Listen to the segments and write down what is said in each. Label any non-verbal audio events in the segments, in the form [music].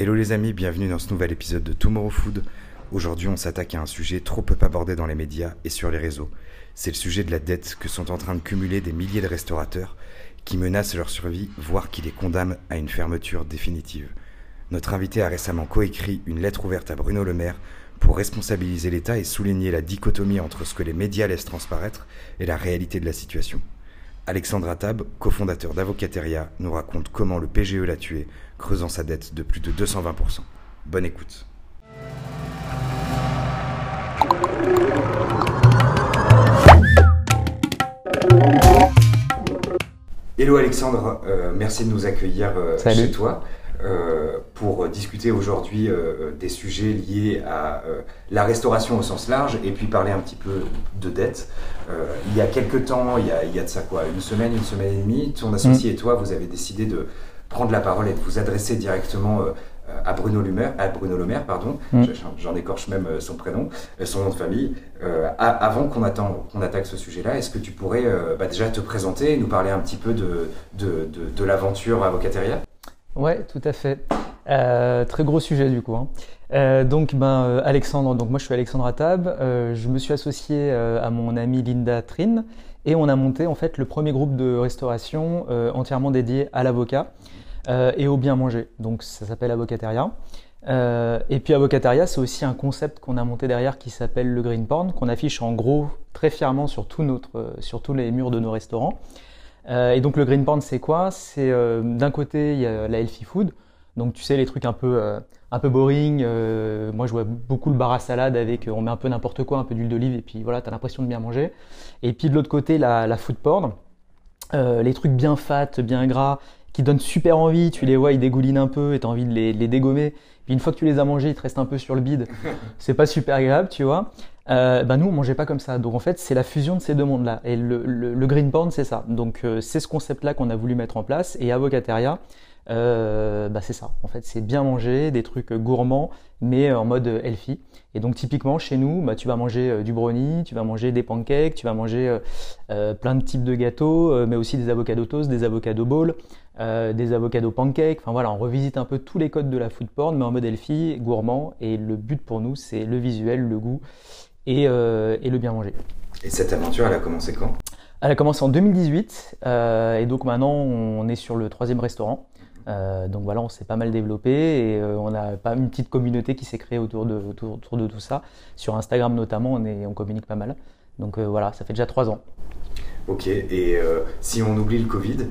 Hello les amis, bienvenue dans ce nouvel épisode de Tomorrow Food. Aujourd'hui, on s'attaque à un sujet trop peu abordé dans les médias et sur les réseaux. C'est le sujet de la dette que sont en train de cumuler des milliers de restaurateurs qui menacent leur survie, voire qui les condamnent à une fermeture définitive. Notre invité a récemment coécrit une lettre ouverte à Bruno Le Maire pour responsabiliser l'État et souligner la dichotomie entre ce que les médias laissent transparaître et la réalité de la situation. Alexandre Attab, cofondateur d'Avocateria, nous raconte comment le PGE l'a tué, creusant sa dette de plus de 220%. Bonne écoute. Hello Alexandre, euh, merci de nous accueillir euh, chez toi. Euh, pour discuter aujourd'hui euh, des sujets liés à euh, la restauration au sens large et puis parler un petit peu de dette. il y a quelques temps, il y a, il y a, de ça quoi, une semaine, une semaine et demie, ton associé mm. et toi, vous avez décidé de prendre la parole et de vous adresser directement à Bruno Maire, à Bruno Le Maire, pardon, mm. j'en écorche même son prénom, son nom de famille. avant qu'on qu'on attaque ce sujet-là, est-ce que tu pourrais bah, déjà te présenter et nous parler un petit peu de, de, de, de l'aventure Avocateria Ouais, tout à fait. Euh, très gros sujet du coup. Hein. Euh, donc, ben, euh, Alexandre, donc moi je suis Alexandre Attab. Je me suis associé à mon amie Linda Trin et on a monté en fait le premier groupe de restauration entièrement dédié à l'avocat et au bien manger. Donc, ça s'appelle Avocateria. et puis Avocateria, c'est aussi un concept qu'on a monté derrière qui s'appelle le Green Porn, qu'on affiche en gros très fièrement sur, sur tous les murs de nos restaurants. Euh, et donc le green porn, c'est quoi? C'est euh, d'un côté il y a la healthy food, donc tu sais les trucs un peu euh, un peu boring. moi je vois beaucoup le bar à salade avec on met un peu n'importe quoi, un peu d'huile d'olive et puis voilà t'as l'impression de bien manger. Et puis de l'autre côté la, la food porn, les trucs bien fat, bien gras, qui donnent super envie. Tu les vois ils dégoulinent un peu et t'as envie de les, les dégommer. Puis une fois que tu les as mangés, ils te restent un peu sur le bide. [laughs] C'est pas super agréable, tu vois. Euh, bah nous on mangeait pas comme ça. Donc en fait c'est la fusion de ces deux mondes-là. Et le, le, green porn c'est ça. Donc euh, c'est ce concept-là qu'on a voulu mettre en place. Et Avocateria, euh, bah c'est ça. En fait c'est bien manger, des trucs gourmands, mais en mode healthy. Et donc typiquement chez nous, bah, tu vas manger euh, du brownie, tu vas manger des pancakes, tu vas manger euh, plein de types de gâteaux, mais aussi des avocado toast, des avocado bowls, des avocado pancakes. Enfin voilà, on revisite un peu tous les codes de la food porn, mais en mode healthy, gourmand. Et le but pour nous c'est le visuel, le goût euh, et, le bien manger. Et cette aventure, elle a commencé quand? Elle a commencé en 2018 euh, et donc maintenant on est sur le troisième restaurant. Euh, donc voilà, on s'est pas mal développé et on a pas une petite communauté qui s'est créée autour de, autour, de tout ça. Sur Instagram notamment, on, est, on communique pas mal. Donc voilà, ça fait déjà trois ans. Ok, et si on oublie le Covid,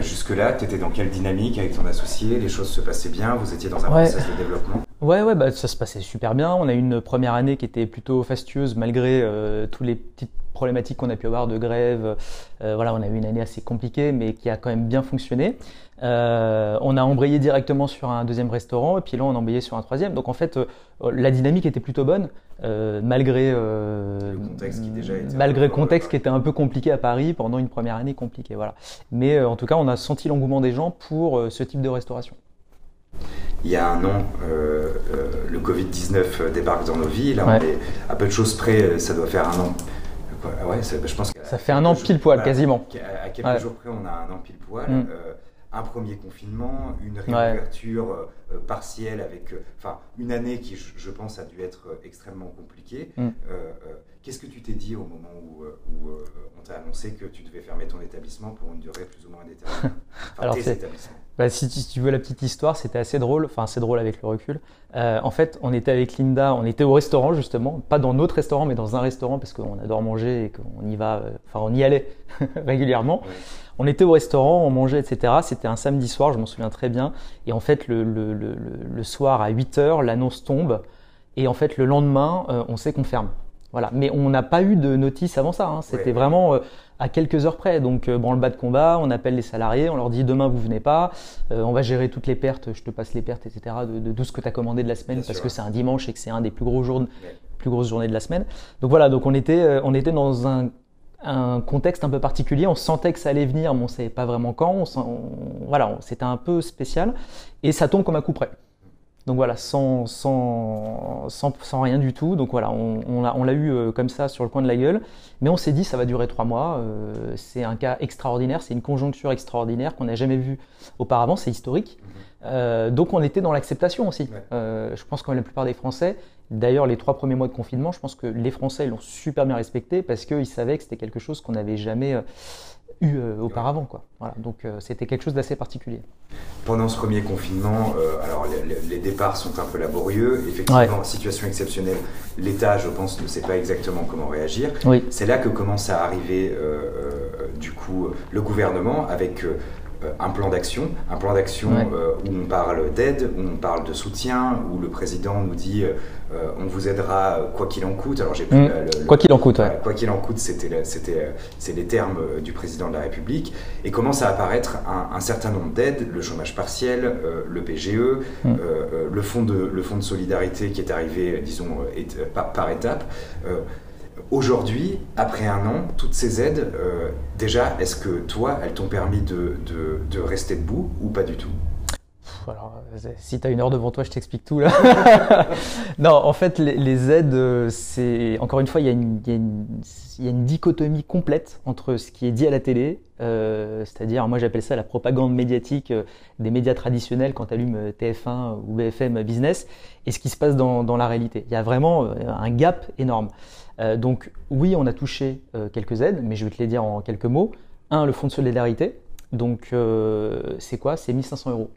jusque-là, tu étais dans quelle dynamique avec ton associé? Les choses se passaient bien? Vous étiez dans un processus de développement? Ouais, ouais, bah, ça se passait super bien. On a eu une première année qui était plutôt fastueuse malgré euh, tous les petites problématiques qu'on a pu avoir de grève. Euh, voilà, on a eu une année assez compliquée, mais qui a quand même bien fonctionné. Euh, on a embrayé directement sur un deuxième restaurant, et puis là, on a embrayé sur un troisième. Donc en fait, la dynamique était plutôt bonne, malgré le contexte qui déjà était malgré le contexte qui était un peu compliqué à Paris pendant une première année compliquée. Voilà. Mais en tout cas, on a senti l'engouement des gens pour ce type de restauration il y a un an, euh, euh, le Covid-19 débarque dans nos vies. Là, on est à peu de choses près, ça doit faire un an. Ouais, je pense ça fait un an pile poil, quasiment. À quelques jours près, on a un an pile poil. Mm. Euh, un premier confinement, une réouverture partielle avec, enfin, une année qui, je, pense, a dû être extrêmement compliquée. Mm. Qu'est-ce que tu t'es dit au moment où, on t'a annoncé que tu devais fermer ton établissement pour une durée plus ou moins indéterminée [laughs] Alors, tes établissements bah, si, tu veux la petite histoire, c'était assez drôle, enfin assez drôle avec le recul. Euh, en fait, on était avec Linda, on était au restaurant justement, pas dans notre restaurant, mais dans un restaurant parce qu'on adore manger et qu'on y va, euh, enfin on y allait [laughs] régulièrement. On était au restaurant, on mangeait, etc. C'était un samedi soir, je m'en souviens très bien. Et en fait, le, le, le, le soir à 8 heures, l'annonce tombe. Et en fait, le lendemain, euh, on sait qu'on ferme. Voilà. Mais on n'a pas eu de notice avant ça. Hein. C'était vraiment euh, à quelques heures près. Donc, euh, branle-bas de combat, on appelle les salariés, on leur dit demain vous venez pas, euh, on va gérer toutes les pertes, je te passe les pertes, etc. de, tout ce que tu as commandé de la semaine parce que c'est un dimanche et que c'est un des plus gros jours, plus grosses journées de la semaine. Donc voilà, donc on était, on était dans un, contexte un peu particulier. On sentait que ça allait venir, mais on savait pas vraiment quand. On, voilà, c'était un peu spécial et ça tombe comme un coup près. Donc voilà, sans, sans, sans, rien du tout. Donc voilà, on, on l'a eu euh, comme ça sur le coin de la gueule. Mais on s'est dit, ça va durer trois mois. Euh, c'est un cas extraordinaire, c'est une conjoncture extraordinaire qu'on n'a jamais vue auparavant, c'est historique. donc on était dans l'acceptation aussi. je pense que la plupart des Français, d'ailleurs les trois premiers mois de confinement, je pense que les Français l'ont super bien respecté parce qu'ils savaient que c'était quelque chose qu'on n'avait jamais eu euh, auparavant. Quoi. Voilà, donc euh, c'était quelque chose d'assez particulier. Pendant ce premier confinement, euh, alors les, départs sont un peu laborieux. Effectivement, situation exceptionnelle, l'État, je pense, ne sait pas exactement comment réagir. Oui. C'est là que commence à arriver, du coup, le gouvernement avec euh, un plan d'action, un plan d'action euh, où on parle d'aide, où on parle de soutien, où le président nous dit euh, on vous aidera quoi qu'il en coûte. Alors j'ai mm. quoi qu'il en coûte. Quoi qu'il en coûte, c'était c'était c'est les termes du président de la République et commence à apparaître un, certain nombre d'aides, le chômage partiel, le PGE, mm. le fonds de le fonds de solidarité qui est arrivé, disons, par, par étapes. Aujourd'hui, après un an, toutes ces aides, euh, déjà, est-ce que toi, elles t'ont permis de, rester debout ou pas du tout? Alors, si tu as une heure devant toi, je t'explique tout là. [laughs] non, en fait, les, aides, euh, c'est encore une fois, il y, a une, dichotomie complète entre ce qui est dit à la télé, euh, c'est-à-dire, moi j'appelle ça la propagande médiatique des médias traditionnels quand tu allumes TF1 ou BFM Business, et ce qui se passe dans la réalité. Il y a vraiment un gap énorme. Euh, donc oui, on a touché euh, quelques aides, mais je vais te les dire en quelques mots. Un, le fonds de solidarité. Donc euh, c'est quoi? C'est 1500 euros.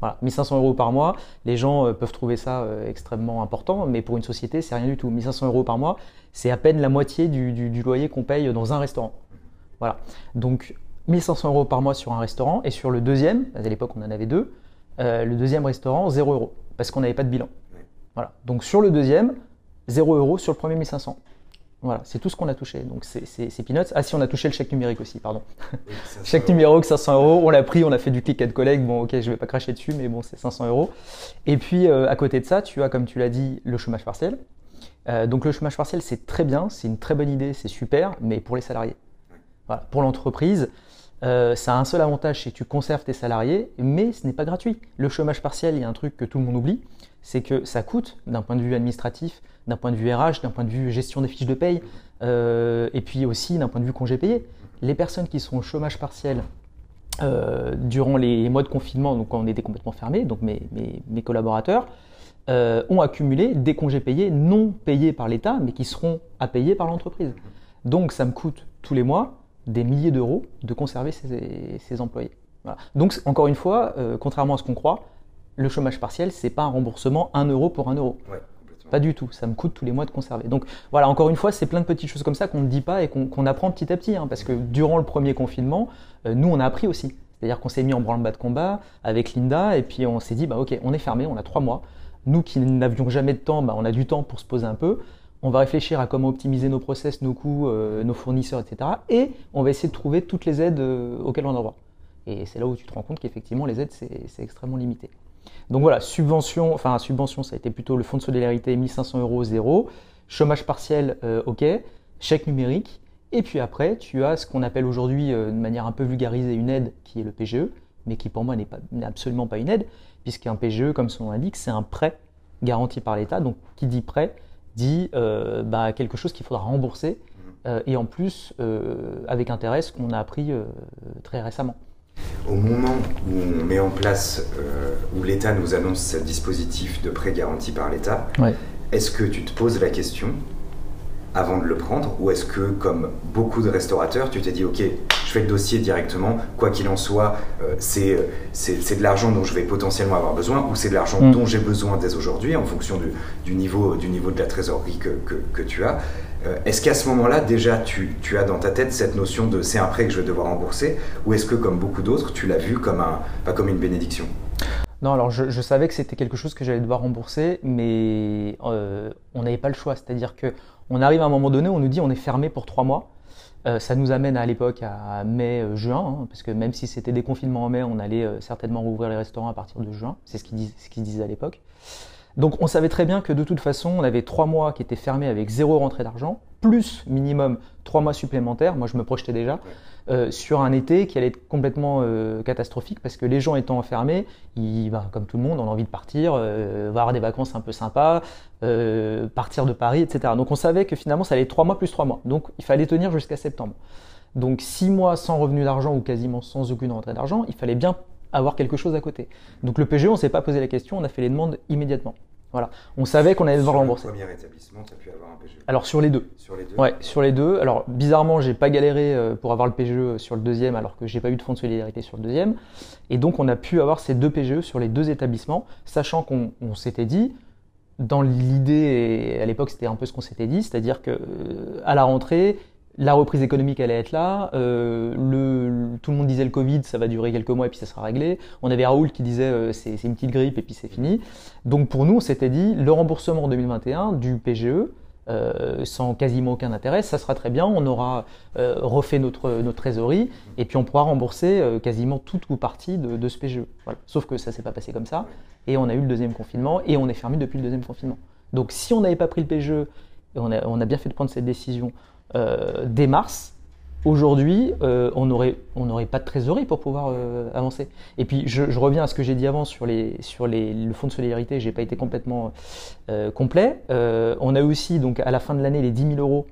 Voilà, 1500 euros par mois. Les gens peuvent trouver ça extrêmement important, mais pour une société, c'est rien du tout. 1500 euros par mois, c'est à peine la moitié du, loyer qu'on paye dans un restaurant. Voilà. Donc 1500 euros par mois sur un restaurant, et sur le deuxième, à l'époque on en avait deux, le deuxième restaurant, 0 euros, parce qu'on n'avait pas de bilan. Voilà. Donc sur le deuxième, 0 euros sur le premier 1500. Voilà, c'est tout ce qu'on a touché. Donc c'est peanuts. Ah si, on a touché le chèque numérique aussi, pardon. [laughs] chèque numérique 500 euros, on l'a pris, on a fait du click and collect. Bon, ok, je vais pas cracher dessus, mais bon, c'est 500 euros. Et puis euh, à côté de ça, tu as, comme tu l'as dit, le chômage partiel. Euh, donc le chômage partiel, c'est très bien, c'est une très bonne idée, c'est super, mais pour les salariés. Voilà. Pour l'entreprise, euh, ça a un seul avantage, c'est que tu conserves tes salariés, mais ce n'est pas gratuit. Le chômage partiel, il y a un truc que tout le monde oublie, c'est que ça coûte d'un point de vue administratif, d'un point de vue RH, d'un point de vue gestion des fiches de paye, euh, et puis aussi d'un point de vue congé payé. Les personnes qui sont au chômage partiel euh, durant les mois de confinement, donc quand on était complètement fermé, donc mes, collaborateurs, euh, ont accumulé des congés payés non payés par l'État, mais qui seront à payer par l'entreprise. Donc ça me coûte tous les mois des milliers d'euros de conserver ces, employés. Donc encore une fois, contrairement à ce qu'on croit, le chômage partiel, c'est pas un remboursement 1 euro pour 1 euro. Pas du tout, ça me coûte tous les mois de conserver. Donc voilà, encore une fois, c'est plein de petites choses comme ça qu'on ne dit pas et qu'on apprend petit à petit. Hein, parce que durant le premier confinement, euh, nous, on a appris aussi. C'est-à-dire qu'on s'est mis en branle-bas de combat avec Linda et puis on s'est dit, bah ok, on est fermé, on a trois mois. Nous qui n'avions jamais de temps, bah, on a du temps pour se poser un peu. On va réfléchir à comment optimiser nos process, nos coûts, euh, nos fournisseurs, etc. Et on va essayer de trouver toutes les aides euh, auxquelles on a droit. Et c'est là où tu te rends compte qu'effectivement, les aides, c'est extrêmement limité. Donc voilà, subvention, enfin subvention, ça a été plutôt le fonds de solidarité 1500 euros zéro, chômage partiel, euh, ok, chèque numérique, et puis après, tu as ce qu'on appelle aujourd'hui euh, de manière un peu vulgarisée une aide qui est le PGE, mais qui pour moi n'est absolument pas une aide, puisqu'un PGE, comme son nom l'indique, c'est un prêt garanti par l'État. Donc qui dit prêt dit euh, bah, quelque chose qu'il faudra rembourser, et en plus avec intérêt, ce qu'on a appris très récemment. Au moment où on met en place, euh, où l'État nous annonce ce dispositif de prêt garanti par l'État, est-ce que tu te poses la question avant de le prendre ou est-ce que, comme beaucoup de restaurateurs, tu t'es dit, ok, je fais le dossier directement, quoi qu'il en soit, euh, c'est de l'argent dont je vais potentiellement avoir besoin ou c'est de l'argent mm. dont j'ai besoin dès aujourd'hui en fonction du, niveau, du niveau de la trésorerie que, que tu as est-ce qu'à ce, moment-là, déjà, tu, as dans ta tête cette notion de c'est un prêt que je vais devoir rembourser Ou est-ce que, comme beaucoup d'autres, tu l'as vu comme, un, pas comme une bénédiction? Non, alors je, savais que c'était quelque chose que j'allais devoir rembourser, mais euh, on n'avait pas le choix. C'est-à-dire que on arrive à un moment donné, on nous dit on est fermé pour trois mois. Euh, ça nous amène à l'époque à mai-juin, hein, parce que même si c'était des confinements en mai, on allait certainement rouvrir les restaurants à partir de juin. C'est ce qu'ils disaient à l'époque. Donc on savait très bien que de toute façon, on avait trois mois qui étaient fermés avec zéro rentrée d'argent, plus minimum trois mois supplémentaires, moi je me projetais déjà, euh, sur un été qui allait être complètement euh, catastrophique parce que les gens étant enfermés, ils, ben, comme tout le monde, ont envie de partir, euh, avoir des vacances un peu sympas, partir de Paris, etc. Donc on savait que finalement ça allait être trois mois plus trois mois. Donc il fallait tenir jusqu'à septembre. Donc six mois sans revenu d'argent ou quasiment sans aucune rentrée d'argent, il fallait bien avoir quelque chose à côté. Donc le PGE, on ne s'est pas posé la question, on a fait les demandes immédiatement. Voilà. On savait qu'on allait devoir rembourser. Le premier établissement, tu as pu avoir un PGE Alors sur les deux. Sur les deux Ouais, sur les deux. Alors bizarrement, j'ai pas galéré euh, pour avoir le PGE sur le deuxième, alors que j'ai pas eu de fonds de solidarité sur le deuxième. Et donc on a pu avoir ces deux PGE sur les deux établissements, sachant qu'on s'était dit, dans l'idée, à l'époque c'était un peu ce qu'on s'était dit, c'est-à-dire que euh, à la rentrée, la reprise économique allait être là. Euh, tout le monde disait le Covid, ça va durer quelques mois et puis ça sera réglé. On avait Raoul qui disait euh, c'est une petite grippe et puis c'est fini. Donc pour nous, on s'était dit le remboursement en 2021 du PGE, euh, sans quasiment aucun intérêt, ça sera très bien. On aura refait notre, notre trésorerie et puis on pourra rembourser quasiment toute ou partie de, ce PGE. Sauf que ça s'est pas passé comme ça et on a eu le deuxième confinement et on est fermé depuis le deuxième confinement. Donc si on n'avait pas pris le PGE, on a, on a bien fait de prendre cette décision, dès mars, aujourd'hui, euh, on n'aurait pas de trésorerie pour pouvoir euh, avancer. Et puis, je, reviens à ce que j'ai dit avant sur, les, le fonds de solidarité. J'ai pas été complètement euh, complet. Euh, on a aussi, donc, à la fin de l'année, les 10 000 euros.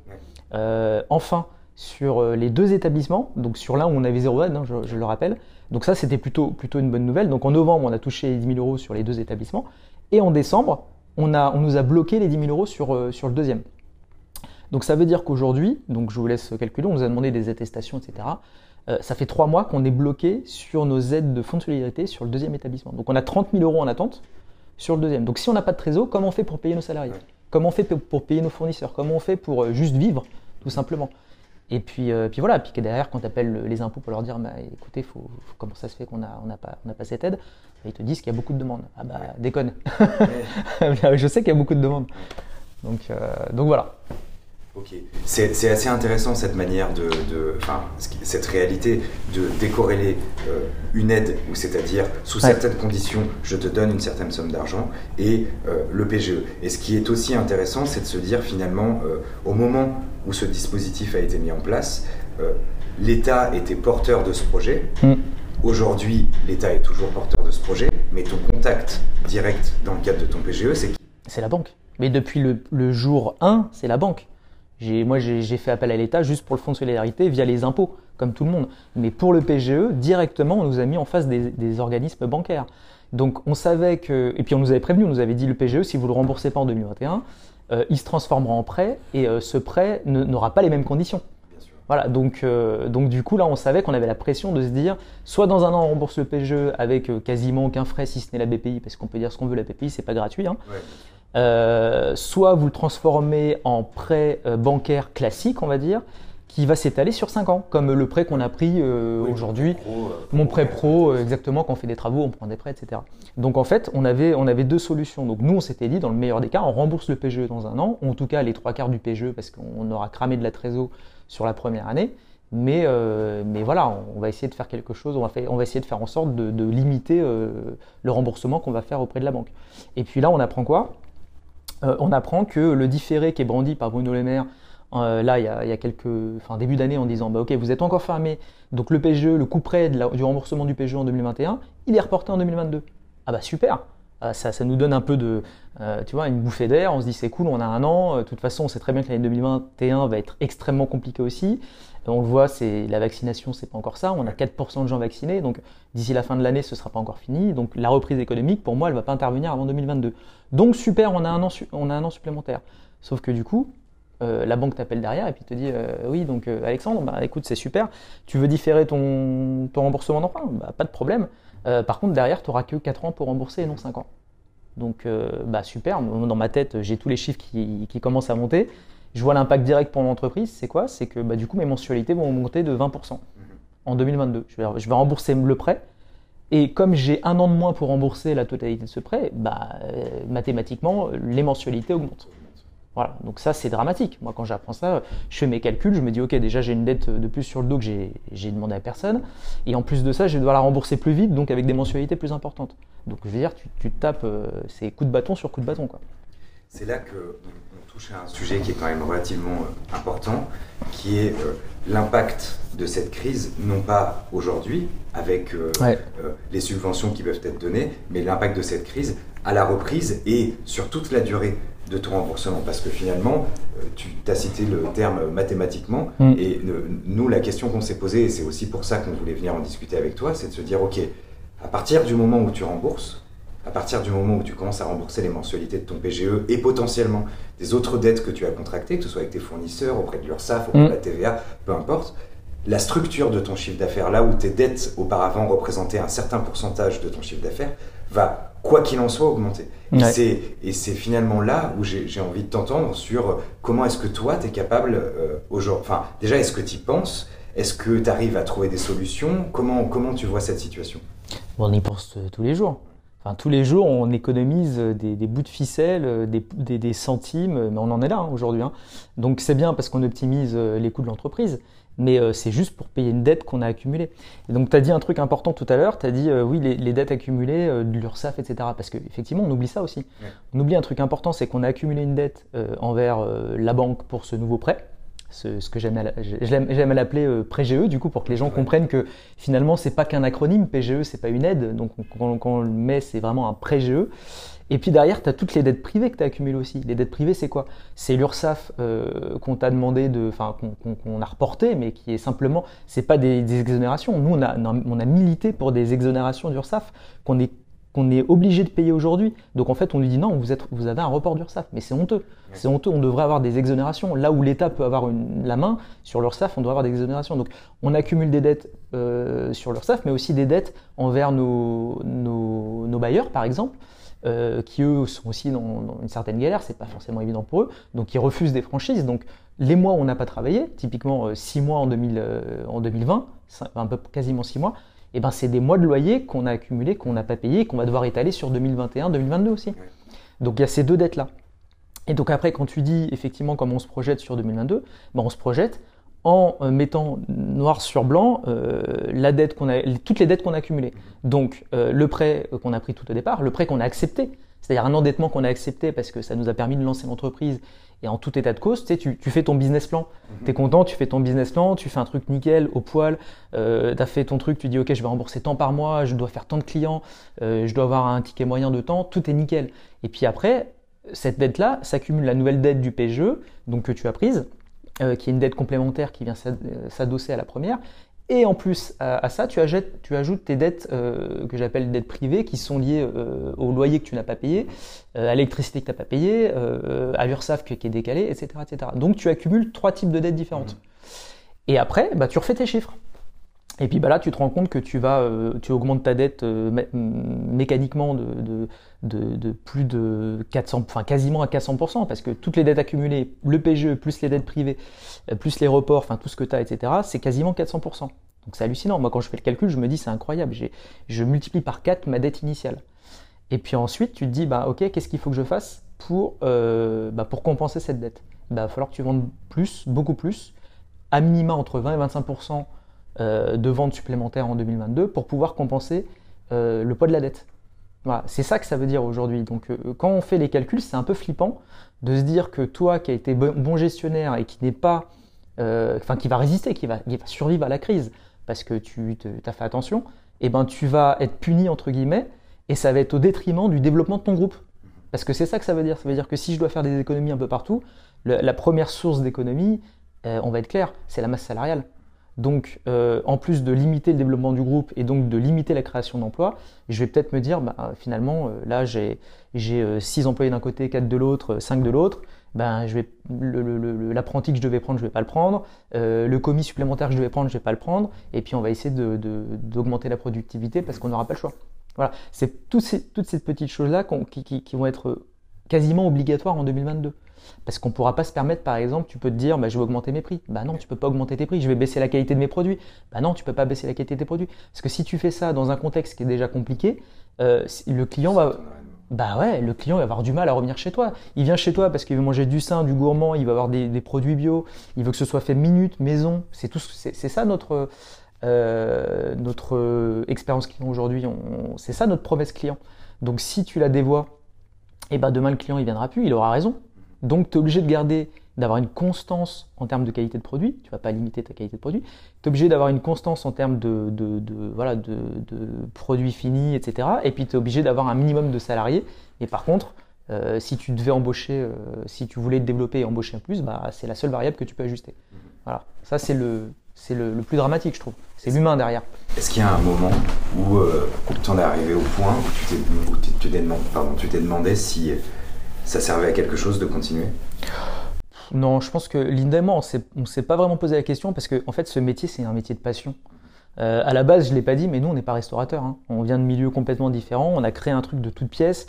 enfin, sur les deux établissements. Donc, sur l'un où on avait zéro aide, hein, je, le rappelle. Donc, ça, c'était plutôt, une bonne nouvelle. Donc, en novembre, on a touché les 10 000 euros sur les deux établissements. Et en décembre, on, nous a bloqué les 10 000 euros sur le deuxième. Donc ça veut dire qu'aujourd'hui, donc je vous laisse calculer, on nous a demandé des attestations, etc. Euh, ça fait trois mois qu'on est bloqué sur nos aides de fonds de solidarité sur le deuxième établissement. Donc on a 30 000 euros en attente sur le deuxième. Donc si on n'a pas de trésor, comment on fait pour payer nos salariés? Comment on fait pour payer nos fournisseurs? Comment on fait pour euh, juste vivre, tout simplement? Et puis, euh, puis voilà, puis derrière, quand tu appelles les impôts pour leur dire, bah, écoutez, faut, faut, comment ça se fait qu'on n'a on a pas, on a pas cette aide? Ils te disent qu'il y a beaucoup de demandes. Ah bah, déconne. [laughs] je sais qu'il y a beaucoup de demandes. Donc, euh, donc voilà. Ok, c'est assez intéressant cette manière de, de, enfin, cette réalité de décorréler euh, une aide, ou c'est-à-dire sous ouais. certaines conditions, je te donne une certaine somme d'argent, et euh, le PGE. Et ce qui est aussi intéressant, c'est de se dire finalement, euh, au moment où ce dispositif a été mis en place, l'État était porteur de ce projet. Mm. Aujourd'hui, l'État est toujours porteur de ce projet, mais ton contact direct dans le cadre de ton PGE, c'est qui? C'est la banque. Mais depuis le, le jour 1, c'est la banque moi, j'ai fait appel à l'État juste pour le fonds de solidarité via les impôts, comme tout le monde. Mais pour le PGE, directement, on nous a mis en face des, des organismes bancaires. Donc, on savait que, et puis on nous avait prévenu, on nous avait dit le PGE, si vous le remboursez pas en 2021, euh, il se transformera en prêt et euh, ce prêt n'aura pas les mêmes conditions. Voilà, donc, euh, donc du coup là on savait qu'on avait la pression de se dire soit dans un an on rembourse le PGE avec quasiment aucun frais si ce n'est la BPI parce qu'on peut dire ce qu'on veut la BPI c'est pas gratuit hein. ouais. Euh, soit vous le transformez en prêt euh, bancaire classique, on va dire, qui va s'étaler sur 5 ans, comme le prêt qu'on a pris euh, oui, aujourd'hui. Mon prêt pro, exactement, quand on fait des travaux, on prend des prêts, etc. Donc en fait, on avait, on avait deux solutions. Donc nous, on s'était dit, dans le meilleur des cas, on rembourse le PGE dans un an, en tout cas les trois quarts du PGE, parce qu'on aura cramé de la trésor sur la première année. Mais, euh, mais voilà, on va essayer de faire quelque chose, on va, faire, on va essayer de faire en sorte de, de limiter euh, le remboursement qu'on va faire auprès de la banque. Et puis là, on apprend quoi? Euh, on apprend que le différé qui est brandi par Bruno Le Maire, euh, là, il y, a, il y quelques, enfin, début d'année, en disant, bah, ok, vous êtes encore fermé, donc le PGE, le prêt la, du remboursement du PGE en 2021, il est reporté en 2022. Ah bah super, ah, ça, ça, nous donne un peu de, euh, tu vois, une bouffée d'air. On se dit c'est cool, on a un an. De toute façon, on sait très bien que l'année 2021 va être extrêmement compliquée aussi. On le voit, c'est la vaccination, c'est pas encore ça. On a 4% de gens vaccinés, donc d'ici la fin de l'année, ce sera pas encore fini. Donc la reprise économique, pour moi, elle va pas intervenir avant 2022. Donc super, on a un an, supplémentaire. Sauf que du coup, euh, la banque t'appelle derrière et puis te dit euh, oui donc euh, Alexandre, bah, écoute c'est super, tu veux différer ton, remboursement d'emprunt, bah, pas de problème. Par contre derrière tu n'auras que 4 ans pour rembourser et non 5 ans. Donc bah super, dans ma tête j'ai tous les chiffres qui commencent à monter je vois l'impact direct pour l'entreprise, c'est quoi? C'est que bah, du coup, mes mensualités vont augmenter de 20% en 2022. Je vais, je vais, rembourser le prêt. Et comme j'ai un an de moins pour rembourser la totalité de ce prêt, bah, euh, mathématiquement, les mensualités augmentent. Voilà, donc ça c'est dramatique. Moi quand j'apprends ça, je fais mes calculs, je me dis ok déjà j'ai une dette de plus sur le dos que j'ai demandé à personne, et en plus de ça je devoir la rembourser plus vite, donc avec des mensualités plus importantes. Donc je veux dire, tu, tu tapes euh, c'est coup de bâton sur coup de bâton. C'est là que touche à un sujet qui est quand même relativement euh, important, qui est euh, l'impact de cette crise, non pas aujourd'hui avec euh, ouais. euh, les subventions qui peuvent être données, mais l'impact de cette crise à la reprise et sur toute la durée de ton remboursement. Parce que finalement, euh, tu as cité le terme mathématiquement, mm. et nous, la question qu'on s'est posée, et c'est aussi pour ça qu'on voulait venir en discuter avec toi, c'est de se dire, OK, À partir du moment où tu rembourses, à partir du moment où tu commences à rembourser les mensualités de ton PGE et potentiellement des autres dettes que tu as contractées, que ce soit avec tes fournisseurs, auprès de l'URSSAF, auprès de la mm. TVA, peu importe, la structure de ton chiffre d'affaires, là où tes dettes auparavant représentaient un certain pourcentage de ton chiffre d'affaires, va, quoi qu'il en soit, augmenter. Et c'est finalement là où j'ai envie de t'entendre sur comment est-ce que toi, tu es capable, euh, aujourd'hui, enfin, déjà, est-ce que tu y penses? Est-ce que tu arrives à trouver des solutions? Comment, comment tu vois cette situation? On y pense euh, tous les jours. Enfin, tous les jours, on économise des, bouts de ficelle, euh, des, centimes, mais on en est là hein, aujourd'hui. Hein. Donc c'est bien parce qu'on optimise les coûts de l'entreprise mais euh, c'est juste pour payer une dette qu'on a accumulée. Et donc tu as dit un truc important tout à l'heure, tu as dit euh, oui les, dettes accumulées, euh, de l'URSSAF, etc. Parce qu'effectivement on oublie ça aussi. On oublie un truc important, c'est qu'on a accumulé une dette envers la banque pour ce nouveau prêt. Ce, que j'aime à l'appeler prêt GE, du coup, pour que les gens comprennent que finalement, c'est pas qu'un acronyme, PGE, c'est pas une aide, donc quand, quand on le met, c'est vraiment un prêt GE. Et puis derrière, tu as toutes les dettes privées que tu as accumulées aussi. Les dettes privées, c'est quoi? C'est l'URSSAF euh, qu'on t'a demandé de, enfin qu'on a reporté, mais qui est simplement, c'est pas des, exonérations. Nous, on a, on a milité pour des exonérations d'URSSAF qu'on est qu'on est obligé de payer aujourd'hui. Donc en fait, on lui dit non, vous, êtes, vous avez un report d'URSSAF. Mais c'est honteux. C'est honteux, on devrait avoir des exonérations. Là où l'État peut avoir une, la main sur l'URSSAF, on doit avoir des exonérations. Donc on accumule des dettes euh, sur l'URSSAF, mais aussi des dettes envers nos, nos, nos bailleurs, par exemple. Euh, qui eux sont aussi dans, une certaine galère, c'est pas forcément évident pour eux, donc ils refusent des franchises. Donc les mois où on n'a pas travaillé, typiquement 6 euh, mois en, 2000, en 2020, un peu quasiment 6 mois, et eh ben c'est des mois de loyer qu'on a accumulés, qu'on n'a pas payé, qu'on va devoir étaler sur 2021, 2022 aussi. Donc il y a ces deux dettes là. Et donc après, quand tu dis effectivement comment on se projette sur 2022, ben on se projette en euh, mettant noir sur blanc euh, la dette qu'on a, toutes les dettes qu'on a accumulées. Donc euh, le prêt qu'on a pris tout au départ, le prêt qu'on a accepté, c'est-à-dire un endettement qu'on a accepté parce que ça nous a permis de lancer l'entreprise. Et en tout état de cause, tu, sais, tu, fais ton business plan. Mhm. Tu es content, tu fais ton business plan, tu fais un truc nickel, au poil. Euh, tu as fait ton truc, tu dis ok, je vais rembourser tant par mois, je dois faire tant de clients, je dois avoir un ticket moyen de temps, tout est nickel. Et puis après, cette dette-là s'accumule la nouvelle dette du PGE, donc que tu as prise. Euh, qui est une dette complémentaire qui vient euh, s'adosser à la première. Et en plus à, ça, tu, tu, ajoutes tes dettes euh, que j'appelle dettes privées qui sont liées au loyer que tu n'as pas payé, à l'électricité que tu n'as pas payé, à l'URSSAF qui est décalé, etc., etc. Donc tu accumules trois types de dettes différentes. Mmh. Et après, bah, tu refais tes chiffres. Et puis bah là, tu te rends compte que tu vas, euh, tu augmentes ta dette euh, mécaniquement de, de, plus de 400, enfin quasiment à 400%, parce que toutes les dettes accumulées, le PGE plus les dettes privées, euh, plus les reports, enfin tout ce que tu as, etc., c'est quasiment 400%. Donc c'est hallucinant. Moi, quand je fais le calcul, je me dis c'est incroyable. Je multiplie par 4 ma dette initiale. Et puis ensuite, tu te dis bah ok, qu'est-ce qu'il faut que je fasse pour, bah, compenser cette dette? Bah, Il va falloir que tu vendes plus, beaucoup plus, à minima entre 20 et 25% euh, de ventes supplémentaires en 2022 pour pouvoir compenser euh, le poids de la dette. Voilà, c'est ça que ça veut dire aujourd'hui. Donc euh, quand on fait les calculs, c'est un peu flippant de se dire que toi qui as été bon gestionnaire et qui n'est pas, enfin qui va résister, qui va, survivre à la crise parce que tu as fait attention, eh ben tu vas être puni entre guillemets et ça va être au détriment du développement de ton groupe. Parce que c'est ça que ça veut dire. Ça veut dire que si je dois faire des économies un peu partout, la première source d'économie, on va être clair, c'est la masse salariale. Donc, euh, en plus de limiter le développement du groupe et donc de limiter la création d'emplois, je vais peut-être me dire, bah, finalement, euh, là, j'ai 6 employés d'un côté, 4 de l'autre, 5 de l'autre. Ben, je vais l'apprenti que je devais prendre, je vais pas le prendre. Euh, le commis supplémentaire que je devais prendre, je vais pas le prendre. Et puis, on va essayer d'augmenter la productivité parce qu'on n'aura pas le choix. Voilà, c'est toutes ces, petites choses-là qui vont être quasiment obligatoires en 2022. Parce qu'on ne pourra pas se permettre, par exemple, tu peux te dire, bah, je vais augmenter mes prix. Bah non, tu peux pas augmenter tes prix. Je vais baisser la qualité de mes produits. Bah non, tu peux pas baisser la qualité de tes produits. Parce que si tu fais ça dans un contexte qui est déjà compliqué, euh, le client va, bah le client va avoir du mal à revenir chez toi. Il vient chez toi parce qu'il veut manger du sain, du gourmand, il va avoir des, produits bio, il veut que ce soit fait minute, maison. C'est tout, c'est ça notre euh, notre expérience client aujourd'hui. C'est ça notre promesse client. Donc si tu la dévoies, eh ben demain le client il viendra plus, il aura raison. Donc tu es obligé de garder, d'avoir une constance en termes de qualité de produit, tu vas pas limiter ta qualité de produit, tu es obligé d'avoir une constance en termes de, voilà, de, produits finis, etc. Et puis tu es obligé d'avoir un minimum de salariés. Et par contre, euh, si tu devais embaucher, euh, si tu voulais te développer et embaucher un plus, bah, c'est la seule variable que tu peux ajuster. Voilà, ça c'est le, c'est le, plus dramatique, je trouve. C'est l'humain derrière. Est-ce qu'il y a un moment où euh, tu en es arrivé au point où tu t'es demandé si ça servait à quelque chose de continuer? Non, je pense que Linda on ne s'est pas vraiment posé la question parce que en fait, ce métier, c'est un métier de passion. Euh, à la base, je ne l'ai pas dit, mais nous, on n'est pas restaurateur. Hein. On vient de milieux complètement différents. On a créé un truc de toutes pièces.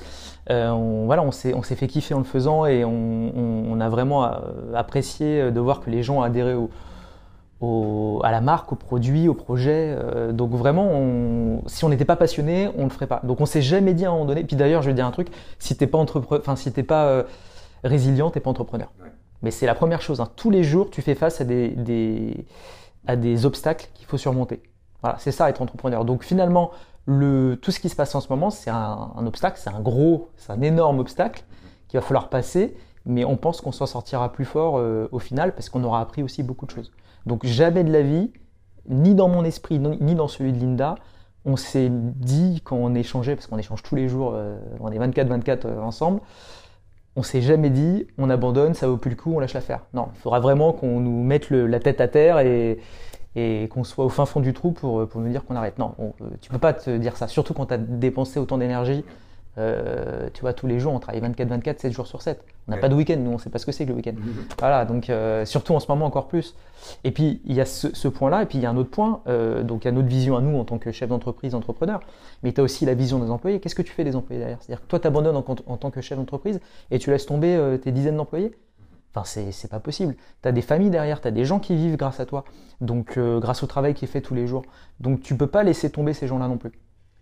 Euh, on, voilà, on s'est fait kiffer en le faisant et on, a vraiment euh, apprécié de voir que les gens adhéraient au, à la marque, au produit, au projet. donc vraiment, si on n'était pas passionné, on ne le ferait pas. Donc on s'est jamais dit à un moment donné. Puis d'ailleurs, je vais dire un truc si t'es pas enfin si t'es pas résilient, t'es pas entrepreneur. Mais c'est la première chose. Hein. Tous les jours, tu fais face à des, à des obstacles qu'il faut surmonter. Voilà, c'est ça être entrepreneur. Donc finalement, le, tout ce qui se passe en ce moment, c'est un, obstacle, c'est un gros, c'est un énorme obstacle qu'il va falloir passer, mais on pense qu'on s'en sortira plus fort euh, au final parce qu'on aura appris aussi beaucoup de choses. Donc jamais de la vie, ni dans mon esprit, ni dans celui de Linda, on s'est dit quand on échangeait, parce qu'on échange tous les jours, euh, on est 24-24 euh, ensemble, on s'est jamais dit on abandonne, ça vaut plus le coup, on lâche l'affaire. Non, il faudra vraiment qu'on nous mette la tête à terre et, qu'on soit au fin fond du trou pour, pour nous dire qu'on arrête. Non, on, tu peux pas te dire ça, surtout quand tu as dépensé autant d'énergie. Euh, tu vois, tous les jours, on travaille 24-24, 7 jours sur 7. On n'a pas de week-end, nous, on sait pas ce que c'est que le week-end. Voilà, donc euh, surtout en ce moment encore plus. Et puis, il y a ce, point-là, et puis il y a un autre point, euh, donc il y a notre vision à nous en tant que chef d'entreprise, entrepreneur, mais tu as aussi la vision des employés. Qu'est-ce que tu fais des employés derrière? C'est-à-dire que toi, tu abandonnes en, en, tant que chef d'entreprise et tu laisses tomber tes dizaines d'employés? Enfin, c'est pas possible. Tu as des familles derrière, tu as des gens qui vivent grâce à toi, donc grâce au travail qui est fait tous les jours. Donc tu peux pas laisser tomber ces gens-là non plus.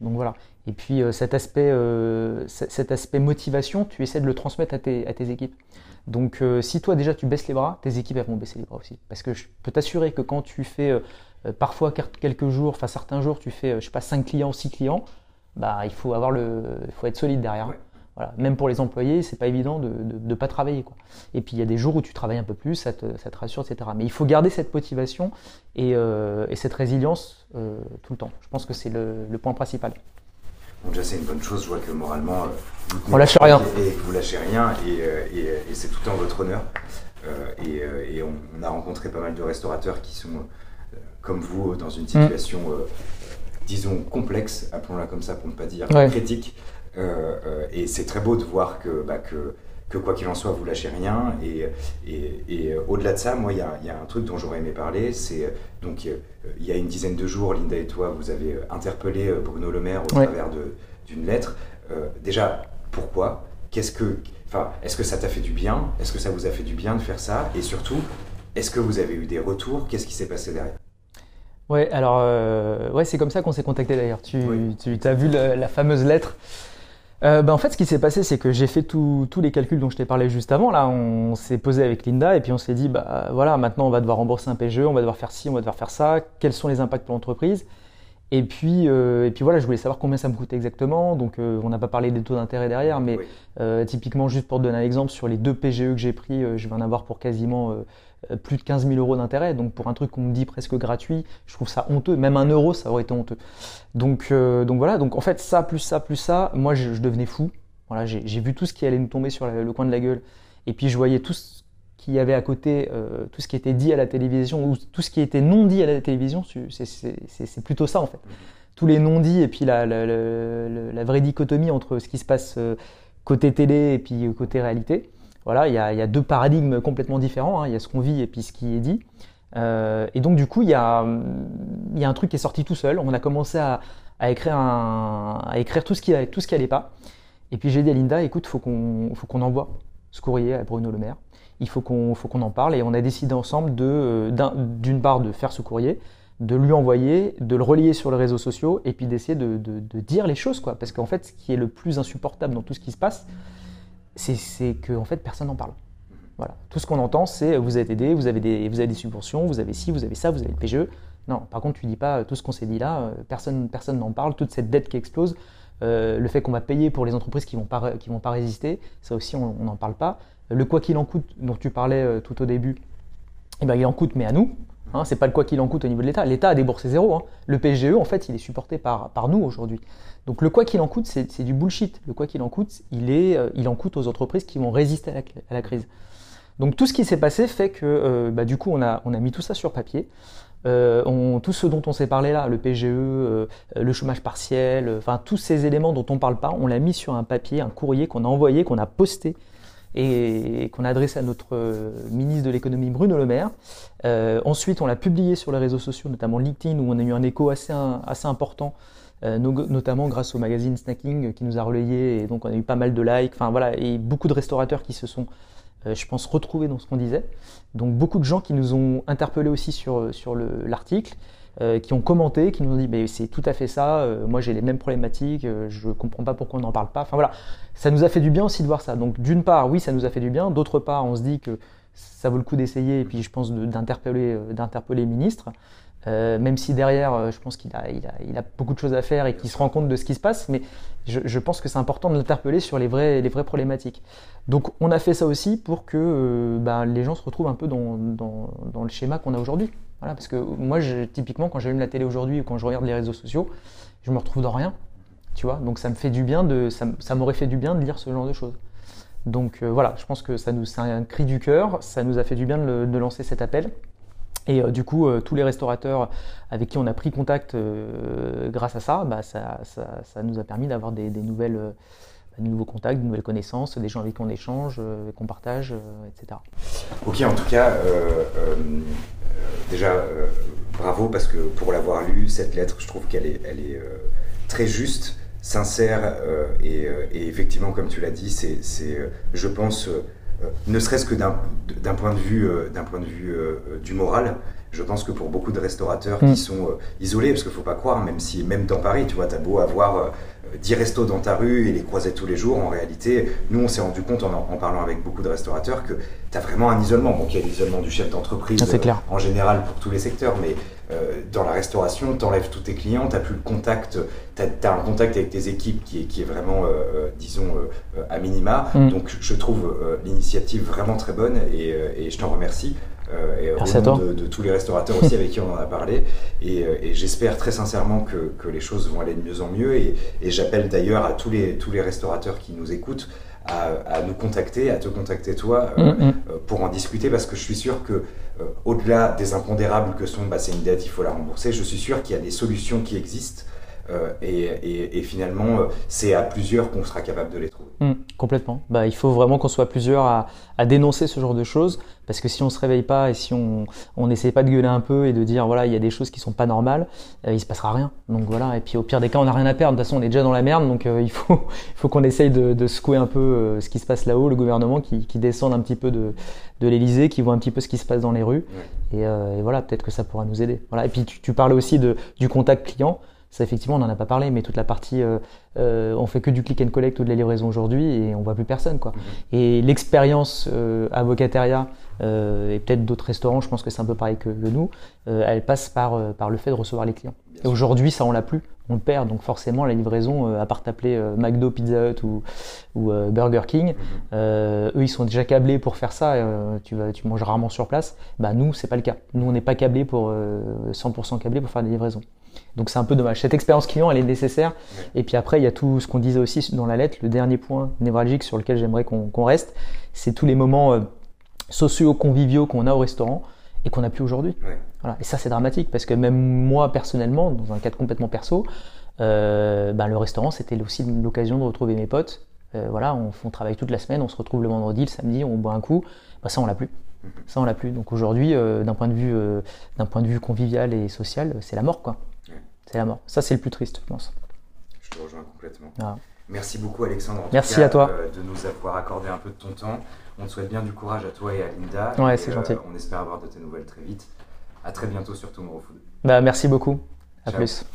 Donc voilà. Et puis euh, cet, aspect, euh, aspect motivation, tu essaies de le transmettre à tes, équipes. Donc si toi déjà tu baisses les bras, tes équipes vont baisser les bras aussi. Parce que je peux t'assurer que quand tu fais parfois quelques jours, enfin certains jours, tu fais je sais pas 5 clients, 6 clients, bah il faut avoir le, il faut être solide derrière. Voilà. Même pour les employés, c'est pas évident de ne pas travailler. Quoi. Et puis il y a des jours où tu travailles un peu plus, ça te, ça te rassure, etc. Mais il faut garder cette motivation et, euh, et cette résilience euh, tout le temps. Je pense que c'est le, le, point principal. Bon, déjà, c'est une bonne chose. Je vois que moralement, euh, vous on lâche rien. Et, vous lâchez rien, et, et c'est tout en votre honneur. et, on, a rencontré pas mal de restaurateurs qui sont, comme vous, dans une situation, disons, complexe, appelons-la comme ça pour ne pas dire critique. Euh, euh, et c'est très beau de voir que, bah, que, que quoi qu'il en soit, vous lâchez rien. Et, et, et euh, au-delà de ça, moi, il y a, y a, un truc dont j'aurais aimé parler. C'est donc il y a une dizaine de jours, Linda et toi, vous avez interpellé Bruno Le Maire au travers d'une lettre. déjà, pourquoi? Qu'est-ce que, enfin, est-ce que ça t'a fait du bien? Est-ce que ça vous a fait du bien de faire ça? Et surtout, est-ce que vous avez eu des retours? Qu'est-ce qui s'est passé derrière? Ouais, alors ouais, c'est comme ça qu'on s'est contacté d'ailleurs. Tu, tu as vu la fameuse lettre? Euh, ben, en fait, ce qui s'est passé, c'est que j'ai fait tous les calculs dont je t'ai parlé juste avant. Là, on s'est posé avec Linda et puis on s'est dit, bah voilà, maintenant on va devoir rembourser un PGE, on va devoir faire ci, on va devoir faire ça. Quels sont les impacts pour l'entreprise? Et puis, euh, et puis voilà, je voulais savoir combien ça me coûtait exactement. Donc, euh, on n'a pas parlé des taux d'intérêt derrière, mais euh, typiquement, juste pour te donner un exemple, sur les deux PGE que j'ai pris, je vais en avoir pour quasiment plus de 15 000 euros d'intérêt. Donc, pour un truc qu'on me dit presque gratuit, je trouve ça honteux. Même un euro, ça aurait été honteux. Donc, donc voilà. Donc, en fait, ça plus ça plus ça, moi, je, devenais fou. Voilà, j'ai vu tout ce qui allait nous tomber sur le coin de la gueule. Et puis, je voyais tout ce qu'il y avait à côté, euh, tout ce qui était dit à la télévision ou tout ce qui était non dit à la télévision, c'est plutôt ça en fait. Tous les non-dits et puis la, la, vraie dichotomie entre ce qui se passe euh, côté télé et puis euh, côté réalité. Voilà, il y a, deux paradigmes complètement différents. Hein. Il y a ce qu'on vit et puis ce qui est dit. et donc du coup, il y, a, un truc qui est sorti tout seul. On a commencé à, écrire, tout ce qui tout ce qui allait pas. Et puis j'ai dit à Linda, écoute, faut qu'on faut qu'on envoie ce courrier à Bruno Le Maire il faut qu'on en parle et on a décidé ensemble euh, d'une part de faire ce courrier, de lui envoyer, de le relier sur les réseaux sociaux et puis d'essayer de, de, dire les choses quoi. Parce qu'en fait, ce qui est le plus insupportable dans tout ce qui se passe, c'est que en fait personne n'en parle. Voilà. Tout ce qu'on entend, c'est vous êtes aidé, vous avez des vous avez des subventions, vous avez ci, vous avez ça, vous avez le PGE. Non, par contre, tu dis pas tout ce qu'on s'est dit là, euh, personne personne n'en parle, toute cette dette qui explose. Euh, le fait qu'on va payer pour les entreprises qui vont qui vont pas résister, ça aussi on n'en parle pas. Le quoi qu'il en coûte dont tu parlais euh, tout au début, eh ben, il en coûte, mais à nous. Hein, c'est pas le quoi qu'il en coûte au niveau de l'État. L'État a déboursé zéro. Hein. Le PGE, en fait, il est supporté par, par nous aujourd'hui. Donc le quoi qu'il en coûte, c'est du bullshit. Le quoi qu'il en coûte, il, est, euh, il en coûte aux entreprises qui vont résister à la, crise. Donc tout ce qui s'est passé fait que bah, du coup on a, on a mis tout ça sur papier. on, tout ce dont on s'est parlé là, le PGE, le chômage partiel, enfin tous ces éléments dont on parle pas, on l'a mis sur un papier, un courrier qu'on a envoyé, qu'on a posté et qu'on a adressé à notre euh, ministre de l'économie Bruno Le Maire. Euh, ensuite, on l'a publié sur les réseaux sociaux, notamment LinkedIn, où on a eu un écho assez, assez important, euh, notamment grâce au magazine Snacking qui nous a relayé, et donc on a eu pas mal de likes, enfin voilà, et beaucoup de restaurateurs qui se sont, je pense, retrouvés dans ce qu'on disait. Donc beaucoup de gens qui nous ont interpellés aussi sur, sur l'article. Euh, qui ont commenté, qui nous ont dit mais c'est tout à fait ça, euh, moi j'ai les mêmes problématiques, euh, je comprends pas pourquoi on n'en parle pas. Enfin voilà, ça nous a fait du bien aussi de voir ça. Donc d'une part, oui, ça nous a fait du bien, d'autre part, on se dit que ça vaut le coup d'essayer et puis je pense d'interpeller d'interpeller les ministres. même si derrière, je pense qu'il a, beaucoup de choses à faire et qu'il se rend compte de ce qui se passe, mais je, pense que c'est important de l'interpeller sur les vraies, problématiques. Donc on a fait ça aussi pour que bah, les gens se retrouvent un peu dans le schéma qu'on a aujourd'hui. Voilà, parce que moi, typiquement, quand j'allume la télé aujourd'hui ou quand je regarde les réseaux sociaux, je me retrouve dans rien. Tu vois, donc ça me fait du bien de, ça, m'aurait fait du bien de lire ce genre de choses. Donc euh, voilà, je pense que ça nous, c'est un cri du cœur, ça nous a fait du bien de, lancer cet appel. Et euh, du coup, euh, tous les restaurateurs avec qui on a pris contact grâce à ça, bah, ça, ça, nous a permis d'avoir des, nouvelles, de nouveaux contacts, de nouvelles connaissances, des gens avec qui on échange, qu'on partage, etc. Ok, en tout cas, déjà, euh, bravo parce que pour l'avoir lu, cette lettre, je trouve qu'elle est, euh, très juste, sincère euh, et, effectivement, comme tu l'as dit, c'est, je pense, ne serait-ce que d'un, point de vue, d'un point de vue du moral, je pense que pour beaucoup de restaurateurs qui mm. sont isolés, parce qu'il ne faut pas croire, même si même dans Paris, tu vois, tu as beau avoir 10 restos dans ta rue et les croiser tous les jours, en réalité, nous, on s'est rendu compte en, en, parlant avec beaucoup de restaurateurs que tu as vraiment un isolement. Bon, il y a l'isolement du chef d'entreprise euh, en général pour tous les secteurs, mais euh, dans la restauration, tu enlèves tous tes clients, tu plus le contact, tu as, un contact avec tes équipes qui est, qui est vraiment, euh, disons, à minima. Mm. Donc, je trouve l'initiative vraiment très bonne et, et je t'en remercie. Euh, et au nom de, tous les restaurateurs aussi avec qui on en a parlé. [laughs] Et, euh, j'espère très sincèrement que, que, les choses vont aller de mieux en mieux. Et, j'appelle d'ailleurs à tous les, tous les restaurateurs qui nous écoutent à, nous contacter, à te contacter toi, euh, mm, mm. pour en discuter, parce que je suis sûr que au-delà des impondérables que sont, bah, c'est une dette, il faut la rembourser, je suis sûr qu'il y a des solutions qui existent. Et, et, finalement, c'est à plusieurs qu'on sera capable de les trouver. Mm, complètement. Bah, il faut vraiment qu'on soit plusieurs à, à, dénoncer ce genre de choses. Parce que si on se réveille pas et si on n'essaie pas de gueuler un peu et de dire voilà il y a des choses qui sont pas normales, euh, il se passera rien. Donc voilà. Et puis au pire des cas on n'a rien à perdre. De toute façon on est déjà dans la merde donc euh, il faut [laughs] il faut qu'on essaye de, de, secouer un peu euh, ce qui se passe là-haut, le gouvernement qui, qui descend un petit peu de, de l'Elysée, qui voit un petit peu ce qui se passe dans les rues. Et, et, voilà peut-être que ça pourra nous aider. Voilà. Et puis tu, tu parlais aussi de, du contact client. Ça, effectivement, on n'en a pas parlé, mais toute la partie, euh, euh, on fait que du click and collect ou de la livraison aujourd'hui et on voit plus personne, quoi. Mhm. Et l'expérience euh, avocataria euh, et peut-être d'autres restaurants, je pense que c'est un peu pareil que, nous, euh, elle passe par, euh, par le fait de recevoir les clients. et aujourd'hui, ça, on l'a plus, on le perd. Donc forcément, la livraison, à part t'appeler McDo, Pizza Hut ou, ou Burger King, mhm. eux, ils sont déjà câblés pour faire ça. tu vas, tu manges rarement sur place. Bah nous, c'est pas le cas. Nous, on n'est pas câblés pour 100% câblés pour faire des livraisons. Donc c'est un peu dommage. Cette expérience client, elle est nécessaire. Et puis après, il y a tout ce qu'on disait aussi dans la lettre. Le dernier point névralgique sur lequel j'aimerais qu'on reste, c'est tous les moments euh, sociaux-conviviaux qu'on a au restaurant et qu'on n'a plus aujourd'hui. Voilà. Et ça, c'est dramatique parce que même moi, personnellement, dans un cadre complètement perso, euh, ben, le restaurant, c'était aussi l'occasion de retrouver mes potes. Euh, voilà, on, on, travaille toute la semaine, on se retrouve le vendredi, le samedi, on boit un coup. Ben, ça, on l'a plus. Mhm. Ça, on l'a plus. Donc aujourd'hui, d'un point de vue, d'un point de vue convivial et social, c'est la mort, quoi c'est la mort. Ça, c'est le plus triste, je pense. Je te rejoins complètement. Ah. Merci beaucoup, Alexandre. Merci à toi. Euh, de nous avoir accordé un peu de ton temps. On te souhaite bien du courage à toi et à Linda. Ouais, c'est gentil. Euh, on espère avoir de tes nouvelles très vite. À très bientôt sur Tomorrow Food. Bah, merci beaucoup. À plus.